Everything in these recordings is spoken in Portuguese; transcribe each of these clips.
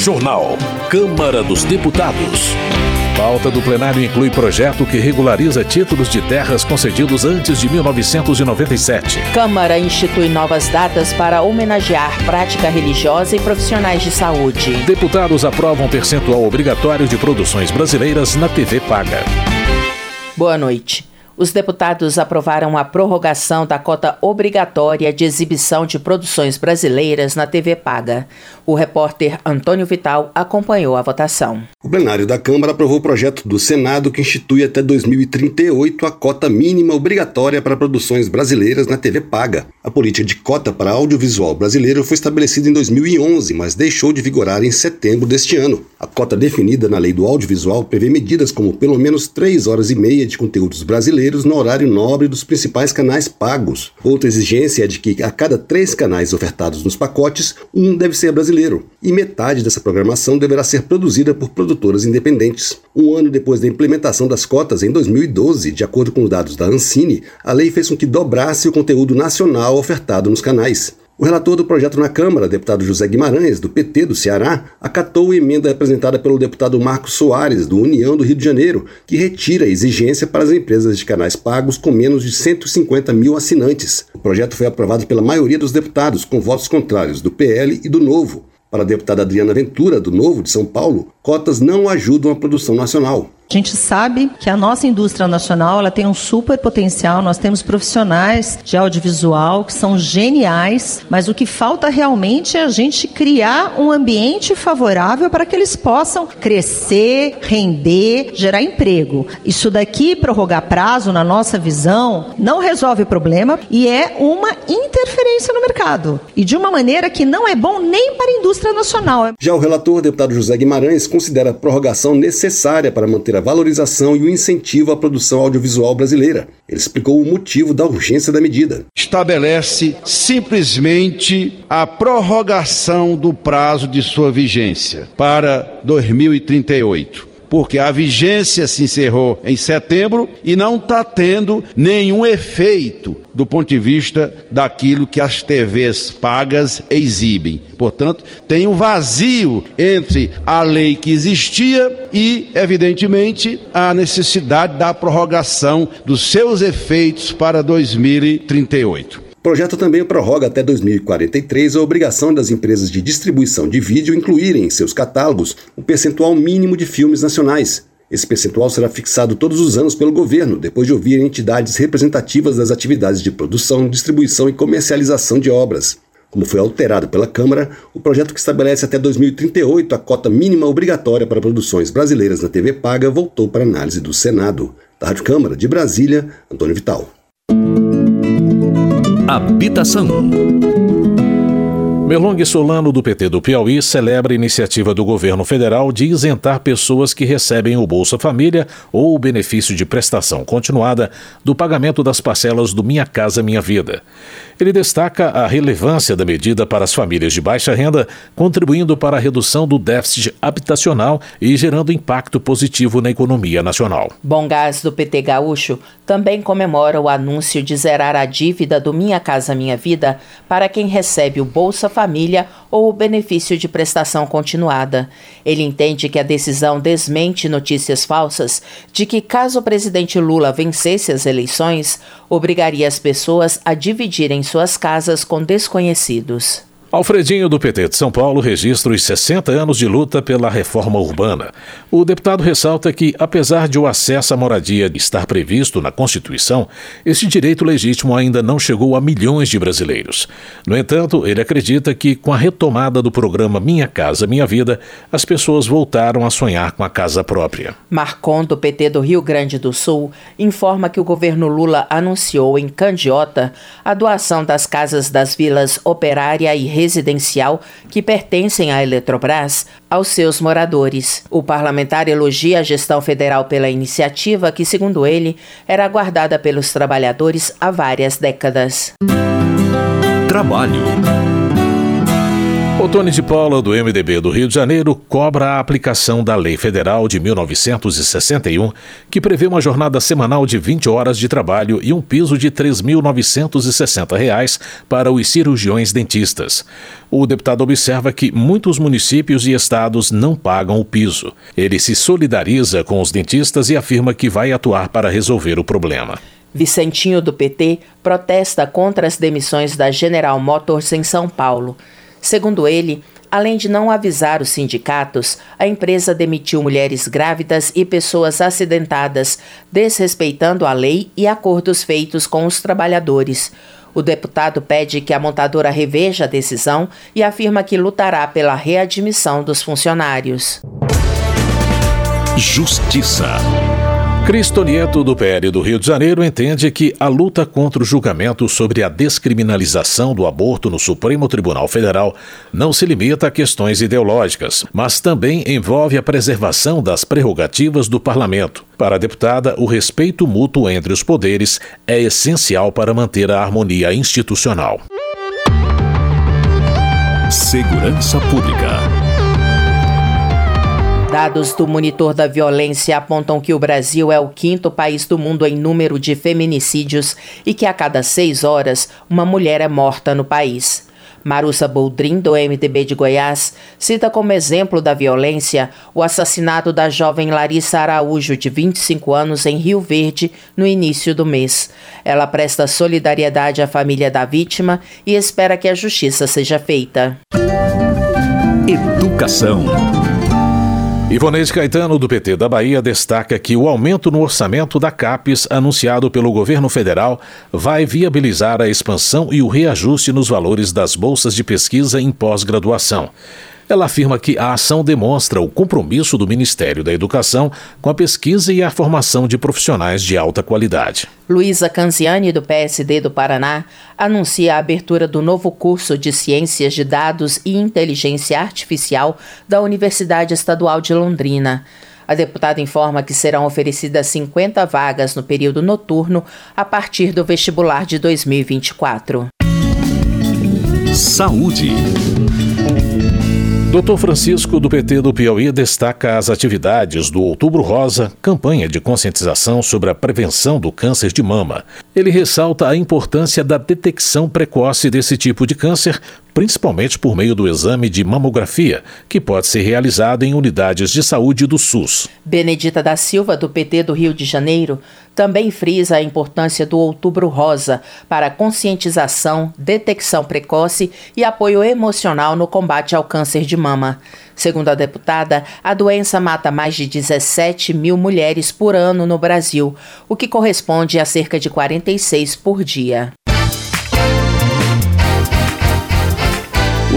Jornal. Câmara dos Deputados. Pauta do plenário inclui projeto que regulariza títulos de terras concedidos antes de 1997. Câmara institui novas datas para homenagear prática religiosa e profissionais de saúde. Deputados aprovam percentual obrigatório de produções brasileiras na TV Paga. Boa noite os deputados aprovaram a prorrogação da cota obrigatória de exibição de produções brasileiras na TV Paga. O repórter Antônio Vital acompanhou a votação. O plenário da Câmara aprovou o projeto do Senado que institui até 2038 a cota mínima obrigatória para produções brasileiras na TV Paga. A política de cota para audiovisual brasileiro foi estabelecida em 2011, mas deixou de vigorar em setembro deste ano. A cota definida na lei do audiovisual prevê medidas como pelo menos três horas e meia de conteúdos brasileiros brasileiros no horário nobre dos principais canais pagos. Outra exigência é de que a cada três canais ofertados nos pacotes, um deve ser brasileiro, e metade dessa programação deverá ser produzida por produtoras independentes. Um ano depois da implementação das cotas, em 2012, de acordo com os dados da Ancine, a lei fez com que dobrasse o conteúdo nacional ofertado nos canais. O relator do projeto na Câmara, deputado José Guimarães, do PT do Ceará, acatou a emenda apresentada pelo deputado Marcos Soares, do União do Rio de Janeiro, que retira a exigência para as empresas de canais pagos com menos de 150 mil assinantes. O projeto foi aprovado pela maioria dos deputados, com votos contrários do PL e do Novo. Para a deputada Adriana Ventura, do Novo de São Paulo, cotas não ajudam a produção nacional. A gente sabe que a nossa indústria nacional ela tem um super potencial, nós temos profissionais de audiovisual que são geniais, mas o que falta realmente é a gente criar um ambiente favorável para que eles possam crescer, render, gerar emprego. Isso daqui, prorrogar prazo, na nossa visão, não resolve o problema e é uma interferência no mercado. E de uma maneira que não é bom nem para a indústria nacional. Já o relator, deputado José Guimarães, considera a prorrogação necessária para manter a a valorização e o incentivo à produção audiovisual brasileira. Ele explicou o motivo da urgência da medida. Estabelece simplesmente a prorrogação do prazo de sua vigência para 2038 porque a vigência se encerrou em setembro e não está tendo nenhum efeito do ponto de vista daquilo que as TVs pagas exibem. Portanto, tem um vazio entre a lei que existia e, evidentemente, a necessidade da prorrogação dos seus efeitos para 2038. O projeto também prorroga até 2043 a obrigação das empresas de distribuição de vídeo incluírem em seus catálogos o percentual mínimo de filmes nacionais. Esse percentual será fixado todos os anos pelo governo, depois de ouvir entidades representativas das atividades de produção, distribuição e comercialização de obras. Como foi alterado pela Câmara, o projeto que estabelece até 2038 a cota mínima obrigatória para produções brasileiras na TV Paga voltou para análise do Senado. Da Rádio Câmara de Brasília, Antônio Vital. Habitação. Melong Solano, do PT do Piauí, celebra a iniciativa do governo federal de isentar pessoas que recebem o Bolsa Família ou o benefício de prestação continuada do pagamento das parcelas do Minha Casa Minha Vida. Ele destaca a relevância da medida para as famílias de baixa renda, contribuindo para a redução do déficit habitacional e gerando impacto positivo na economia nacional. Bom Gás do PT Gaúcho também comemora o anúncio de zerar a dívida do Minha Casa Minha Vida para quem recebe o Bolsa Família ou o benefício de prestação continuada. Ele entende que a decisão desmente notícias falsas de que, caso o presidente Lula vencesse as eleições, obrigaria as pessoas a dividirem suas casas com desconhecidos. Alfredinho do PT de São Paulo registra os 60 anos de luta pela reforma urbana. O deputado ressalta que, apesar de o acesso à moradia estar previsto na Constituição, esse direito legítimo ainda não chegou a milhões de brasileiros. No entanto, ele acredita que, com a retomada do programa Minha Casa Minha Vida, as pessoas voltaram a sonhar com a casa própria. Marcon, do PT do Rio Grande do Sul, informa que o governo Lula anunciou em Candiota a doação das casas das vilas Operária e residencial que pertencem à Eletrobras aos seus moradores. O parlamentar elogia a gestão federal pela iniciativa que, segundo ele, era aguardada pelos trabalhadores há várias décadas. Trabalho. Otone de Paula, do MDB do Rio de Janeiro, cobra a aplicação da Lei Federal de 1961, que prevê uma jornada semanal de 20 horas de trabalho e um piso de R$ 3.960 para os cirurgiões dentistas. O deputado observa que muitos municípios e estados não pagam o piso. Ele se solidariza com os dentistas e afirma que vai atuar para resolver o problema. Vicentinho do PT protesta contra as demissões da General Motors em São Paulo. Segundo ele, além de não avisar os sindicatos, a empresa demitiu mulheres grávidas e pessoas acidentadas, desrespeitando a lei e acordos feitos com os trabalhadores. O deputado pede que a montadora reveja a decisão e afirma que lutará pela readmissão dos funcionários. Justiça. Cristo Nieto, do PL do Rio de Janeiro, entende que a luta contra o julgamento sobre a descriminalização do aborto no Supremo Tribunal Federal não se limita a questões ideológicas, mas também envolve a preservação das prerrogativas do parlamento. Para a deputada, o respeito mútuo entre os poderes é essencial para manter a harmonia institucional. Segurança Pública. Dados do Monitor da Violência apontam que o Brasil é o quinto país do mundo em número de feminicídios e que a cada seis horas uma mulher é morta no país. Marussa Boldrin, do MDB de Goiás, cita como exemplo da violência o assassinato da jovem Larissa Araújo, de 25 anos, em Rio Verde, no início do mês. Ela presta solidariedade à família da vítima e espera que a justiça seja feita. Educação. Ivoneide Caetano, do PT da Bahia, destaca que o aumento no orçamento da CAPES, anunciado pelo governo federal, vai viabilizar a expansão e o reajuste nos valores das bolsas de pesquisa em pós-graduação. Ela afirma que a ação demonstra o compromisso do Ministério da Educação com a pesquisa e a formação de profissionais de alta qualidade. Luísa Canziani, do PSD do Paraná, anuncia a abertura do novo curso de Ciências de Dados e Inteligência Artificial da Universidade Estadual de Londrina. A deputada informa que serão oferecidas 50 vagas no período noturno a partir do vestibular de 2024. Saúde. Dr. Francisco, do PT do Piauí, destaca as atividades do Outubro Rosa, campanha de conscientização sobre a prevenção do câncer de mama. Ele ressalta a importância da detecção precoce desse tipo de câncer, principalmente por meio do exame de mamografia, que pode ser realizado em unidades de saúde do SUS. Benedita da Silva, do PT do Rio de Janeiro, também frisa a importância do Outubro Rosa para conscientização, detecção precoce e apoio emocional no combate ao câncer de mama. Segundo a deputada, a doença mata mais de 17 mil mulheres por ano no Brasil, o que corresponde a cerca de 46 por dia.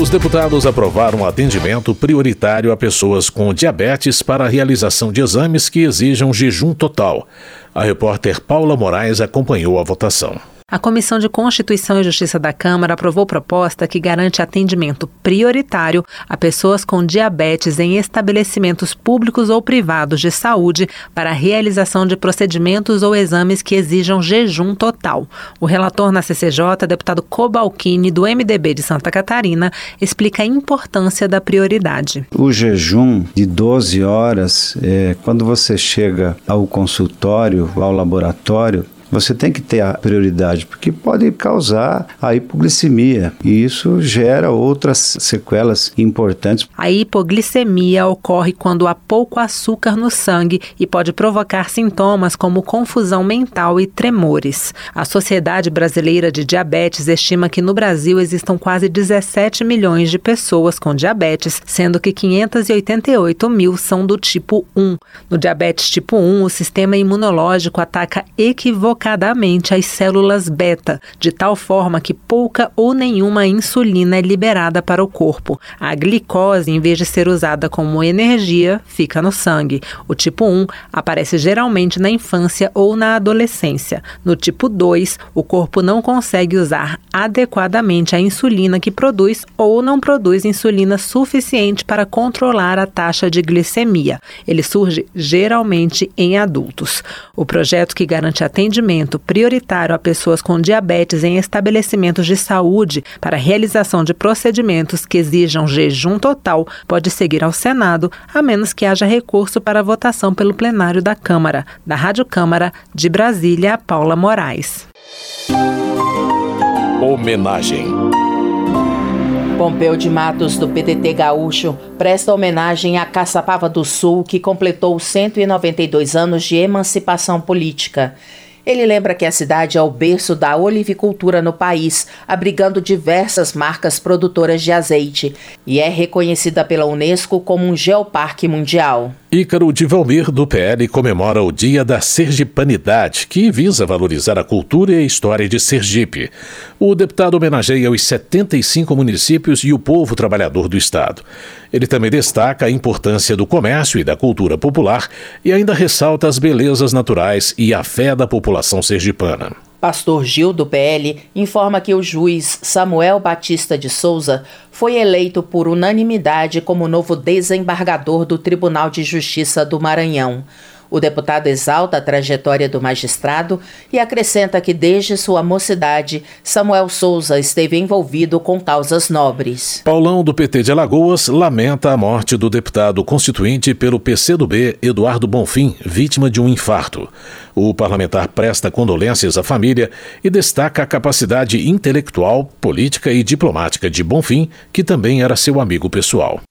Os deputados aprovaram atendimento prioritário a pessoas com diabetes para a realização de exames que exijam jejum total. A repórter Paula Moraes acompanhou a votação. A Comissão de Constituição e Justiça da Câmara aprovou proposta que garante atendimento prioritário a pessoas com diabetes em estabelecimentos públicos ou privados de saúde para a realização de procedimentos ou exames que exijam jejum total. O relator na CCJ, deputado Cobalcini, do MDB de Santa Catarina, explica a importância da prioridade. O jejum de 12 horas, é, quando você chega ao consultório, ao laboratório, você tem que ter a prioridade, porque pode causar a hipoglicemia e isso gera outras sequelas importantes. A hipoglicemia ocorre quando há pouco açúcar no sangue e pode provocar sintomas como confusão mental e tremores. A Sociedade Brasileira de Diabetes estima que no Brasil existam quase 17 milhões de pessoas com diabetes, sendo que 588 mil são do tipo 1. No diabetes tipo 1, o sistema imunológico ataca equivocadamente equivocadamente as células beta, de tal forma que pouca ou nenhuma insulina é liberada para o corpo. A glicose, em vez de ser usada como energia, fica no sangue. O tipo 1 aparece geralmente na infância ou na adolescência. No tipo 2, o corpo não consegue usar adequadamente a insulina que produz ou não produz insulina suficiente para controlar a taxa de glicemia. Ele surge geralmente em adultos. O projeto que garante atendimento atendimento prioritário a pessoas com diabetes em estabelecimentos de saúde para realização de procedimentos que exijam jejum total pode seguir ao Senado, a menos que haja recurso para votação pelo plenário da Câmara. Da Rádio Câmara de Brasília, Paula Moraes. Homenagem. Pompeu de Matos, do PDT Gaúcho, presta homenagem à Caçapava do Sul, que completou 192 anos de emancipação política. Ele lembra que a cidade é o berço da olivicultura no país, abrigando diversas marcas produtoras de azeite, e é reconhecida pela Unesco como um geoparque mundial. Ícaro de Valmir, do PL, comemora o Dia da Sergipanidade, que visa valorizar a cultura e a história de Sergipe. O deputado homenageia os 75 municípios e o povo trabalhador do Estado. Ele também destaca a importância do comércio e da cultura popular e ainda ressalta as belezas naturais e a fé da população sergipana. Pastor Gil, do PL, informa que o juiz Samuel Batista de Souza foi eleito por unanimidade como novo desembargador do Tribunal de Justiça do Maranhão. O deputado exalta a trajetória do magistrado e acrescenta que desde sua mocidade, Samuel Souza esteve envolvido com causas nobres. Paulão do PT de Alagoas lamenta a morte do deputado constituinte pelo PCdoB Eduardo Bonfim, vítima de um infarto. O parlamentar presta condolências à família e destaca a capacidade intelectual, política e diplomática de Bonfim, que também era seu amigo pessoal.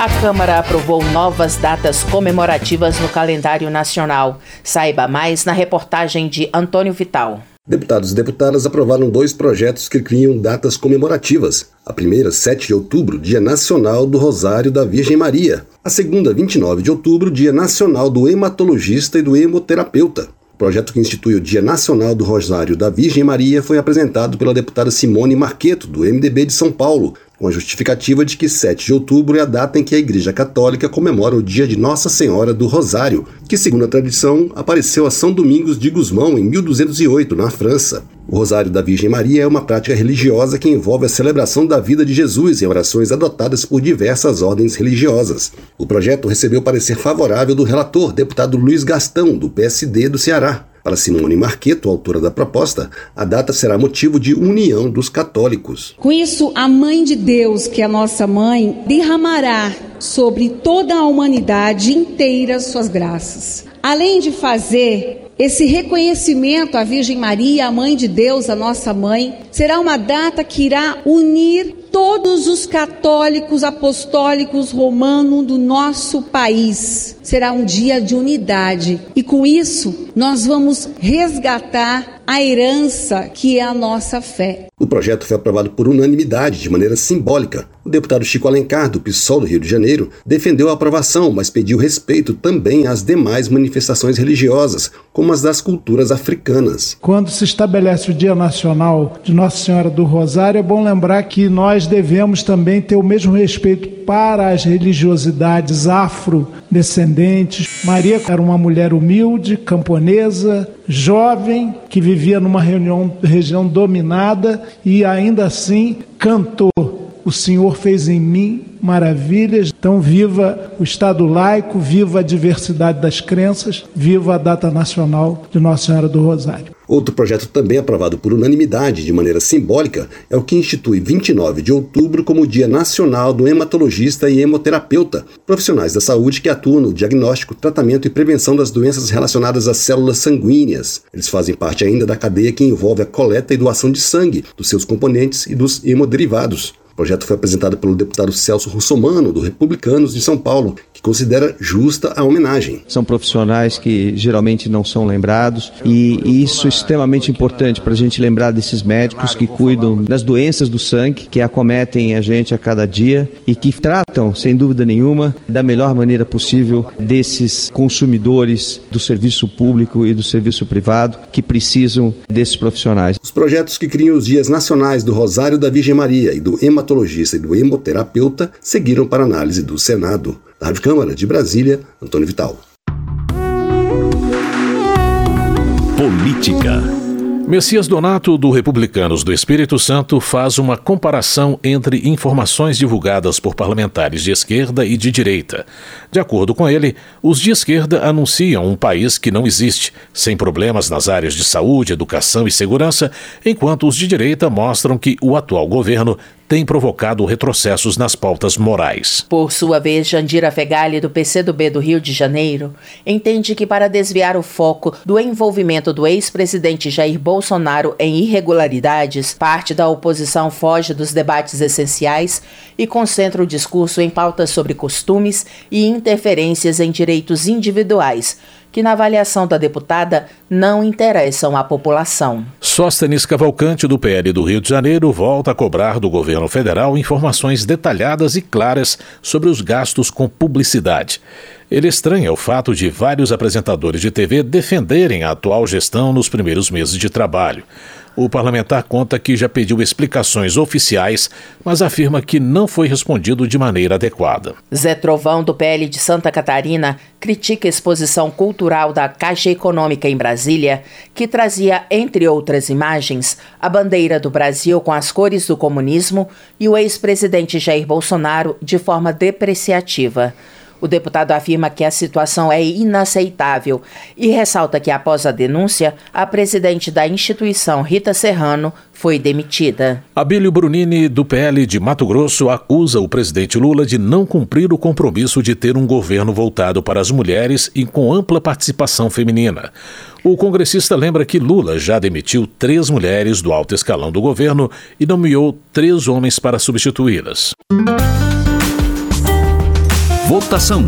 A Câmara aprovou novas datas comemorativas no calendário nacional. Saiba mais na reportagem de Antônio Vital. Deputados e deputadas aprovaram dois projetos que criam datas comemorativas. A primeira, 7 de outubro, Dia Nacional do Rosário da Virgem Maria. A segunda, 29 de outubro, Dia Nacional do Hematologista e do Hemoterapeuta. O projeto que institui o Dia Nacional do Rosário da Virgem Maria foi apresentado pela deputada Simone Marqueto, do MDB de São Paulo, com a justificativa de que 7 de outubro é a data em que a Igreja Católica comemora o dia de Nossa Senhora do Rosário, que, segundo a tradição, apareceu a São Domingos de Gusmão em 1208, na França. O Rosário da Virgem Maria é uma prática religiosa que envolve a celebração da vida de Jesus em orações adotadas por diversas ordens religiosas. O projeto recebeu parecer favorável do relator, deputado Luiz Gastão, do PSD do Ceará. Para Simone Marqueto, autora da proposta, a data será motivo de união dos católicos. Com isso, a Mãe de Deus, que é a nossa mãe, derramará sobre toda a humanidade inteira suas graças. Além de fazer esse reconhecimento à Virgem Maria, a Mãe de Deus, a nossa mãe, será uma data que irá unir todos os católicos apostólicos romanos do nosso país. Será um dia de unidade e com isso nós vamos resgatar a herança que é a nossa fé. O projeto foi aprovado por unanimidade, de maneira simbólica. O deputado Chico Alencar, do PSOL do Rio de Janeiro, defendeu a aprovação, mas pediu respeito também às demais manifestações religiosas, como as das culturas africanas. Quando se estabelece o Dia Nacional de Nossa Senhora do Rosário, é bom lembrar que nós devemos também ter o mesmo respeito para as religiosidades afrodescendentes. Maria era uma mulher humilde, camponesa, jovem, que vivia numa reunião, região dominada e ainda assim cantou. O Senhor fez em mim maravilhas. Então, viva o Estado laico, viva a diversidade das crenças, viva a data nacional de Nossa Senhora do Rosário. Outro projeto também aprovado por unanimidade de maneira simbólica é o que institui 29 de outubro como Dia Nacional do Hematologista e Hemoterapeuta, profissionais da saúde que atuam no diagnóstico, tratamento e prevenção das doenças relacionadas às células sanguíneas. Eles fazem parte ainda da cadeia que envolve a coleta e doação de sangue, dos seus componentes e dos hemoderivados. O projeto foi apresentado pelo deputado Celso Russomano, do Republicanos de São Paulo, que considera justa a homenagem. São profissionais que geralmente não são lembrados e isso é extremamente importante para a gente lembrar desses médicos que cuidam das doenças do sangue, que acometem a gente a cada dia e que tratam, sem dúvida nenhuma, da melhor maneira possível desses consumidores do serviço público e do serviço privado que precisam desses profissionais. Os projetos que criam os dias nacionais do Rosário da Virgem Maria e do hematologista e do hemoterapeuta seguiram para análise do Senado. Da Rádio Câmara de Brasília, Antônio Vital. Política. Messias Donato, do Republicanos do Espírito Santo, faz uma comparação entre informações divulgadas por parlamentares de esquerda e de direita. De acordo com ele, os de esquerda anunciam um país que não existe, sem problemas nas áreas de saúde, educação e segurança, enquanto os de direita mostram que o atual governo tem provocado retrocessos nas pautas morais. Por sua vez, Jandira Fegali, do PCdoB do Rio de Janeiro, entende que para desviar o foco do envolvimento do ex-presidente Jair Bolsonaro em irregularidades, parte da oposição foge dos debates essenciais e concentra o discurso em pautas sobre costumes e interferências em direitos individuais que, na avaliação da deputada, não interessam à população. Sóstenes Cavalcante, do PL do Rio de Janeiro, volta a cobrar do governo federal informações detalhadas e claras sobre os gastos com publicidade. Ele estranha o fato de vários apresentadores de TV defenderem a atual gestão nos primeiros meses de trabalho. O parlamentar conta que já pediu explicações oficiais, mas afirma que não foi respondido de maneira adequada. Zé Trovão, do PL de Santa Catarina, critica a exposição cultural da Caixa Econômica em Brasília, que trazia, entre outras imagens, a bandeira do Brasil com as cores do comunismo e o ex-presidente Jair Bolsonaro de forma depreciativa. O deputado afirma que a situação é inaceitável e ressalta que, após a denúncia, a presidente da instituição, Rita Serrano, foi demitida. Abílio Brunini, do PL de Mato Grosso, acusa o presidente Lula de não cumprir o compromisso de ter um governo voltado para as mulheres e com ampla participação feminina. O congressista lembra que Lula já demitiu três mulheres do alto escalão do governo e nomeou três homens para substituí-las. Votação.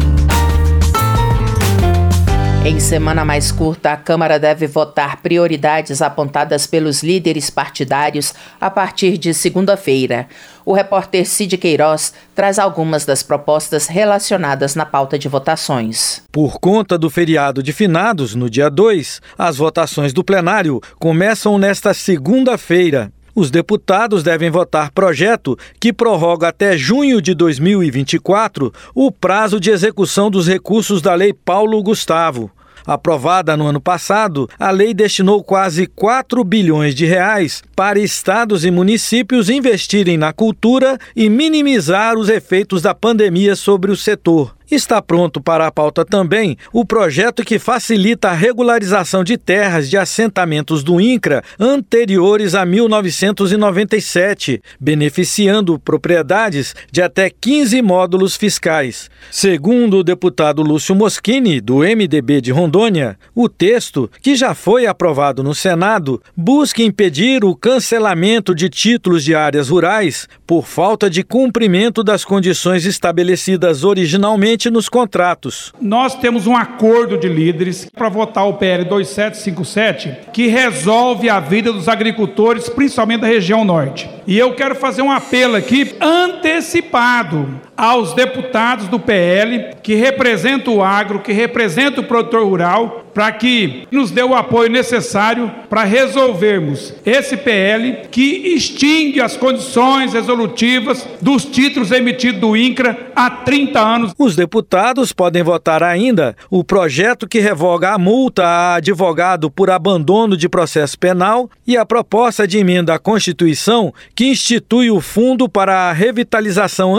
Em semana mais curta, a Câmara deve votar prioridades apontadas pelos líderes partidários a partir de segunda-feira. O repórter Cid Queiroz traz algumas das propostas relacionadas na pauta de votações. Por conta do feriado de finados, no dia 2, as votações do plenário começam nesta segunda-feira. Os deputados devem votar projeto que prorroga até junho de 2024 o prazo de execução dos recursos da Lei Paulo Gustavo. Aprovada no ano passado, a lei destinou quase 4 bilhões de reais para estados e municípios investirem na cultura e minimizar os efeitos da pandemia sobre o setor. Está pronto para a pauta também o projeto que facilita a regularização de terras de assentamentos do INCRA anteriores a 1997, beneficiando propriedades de até 15 módulos fiscais. Segundo o deputado Lúcio Moschini, do MDB de Rondônia, o texto, que já foi aprovado no Senado, busca impedir o cancelamento de títulos de áreas rurais por falta de cumprimento das condições estabelecidas originalmente nos contratos. Nós temos um acordo de líderes para votar o PL 2757, que resolve a vida dos agricultores, principalmente da região norte. E eu quero fazer um apelo aqui antecipado aos deputados do PL, que representam o agro, que representam o produtor rural, para que nos dê o apoio necessário para resolvermos esse PL que extingue as condições resolutivas dos títulos emitidos do INCRA há 30 anos. Os deputados podem votar ainda o projeto que revoga a multa a advogado por abandono de processo penal e a proposta de emenda à Constituição que institui o Fundo para a Revitalização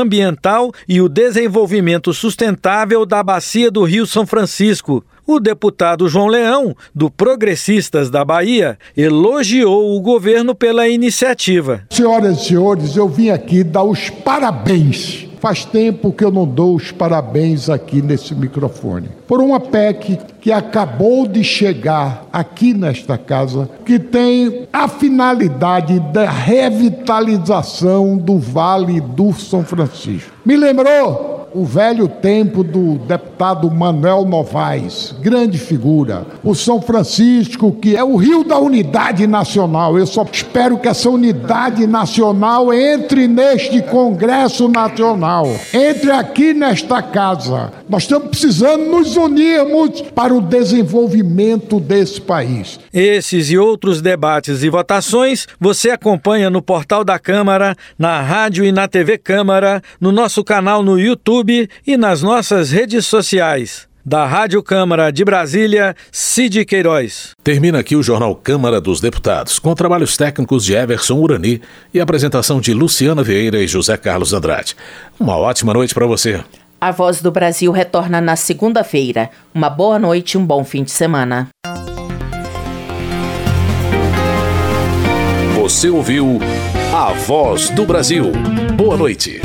Ambiental e o Desenvolvimento Sustentável da Bacia do Rio São Francisco. O deputado João Leão, do Progressistas da Bahia, elogiou o governo pela iniciativa. Senhoras e senhores, eu vim aqui dar os parabéns. Faz tempo que eu não dou os parabéns aqui nesse microfone. Por uma PEC que acabou de chegar aqui nesta casa, que tem a finalidade da revitalização do Vale do São Francisco. Me lembrou o velho tempo do deputado Manuel Novaes, grande figura. O São Francisco, que é o rio da unidade nacional. Eu só espero que essa unidade nacional entre neste Congresso Nacional, entre aqui nesta casa. Nós estamos precisando nos unirmos para o desenvolvimento desse país. Esses e outros debates e votações você acompanha no portal da Câmara, na rádio e na TV Câmara, no nosso canal no YouTube YouTube e nas nossas redes sociais. Da Rádio Câmara de Brasília, Cid Queiroz. Termina aqui o Jornal Câmara dos Deputados, com trabalhos técnicos de Everson Urani e apresentação de Luciana Vieira e José Carlos Andrade. Uma ótima noite para você. A Voz do Brasil retorna na segunda-feira. Uma boa noite e um bom fim de semana. Você ouviu A Voz do Brasil. Boa noite.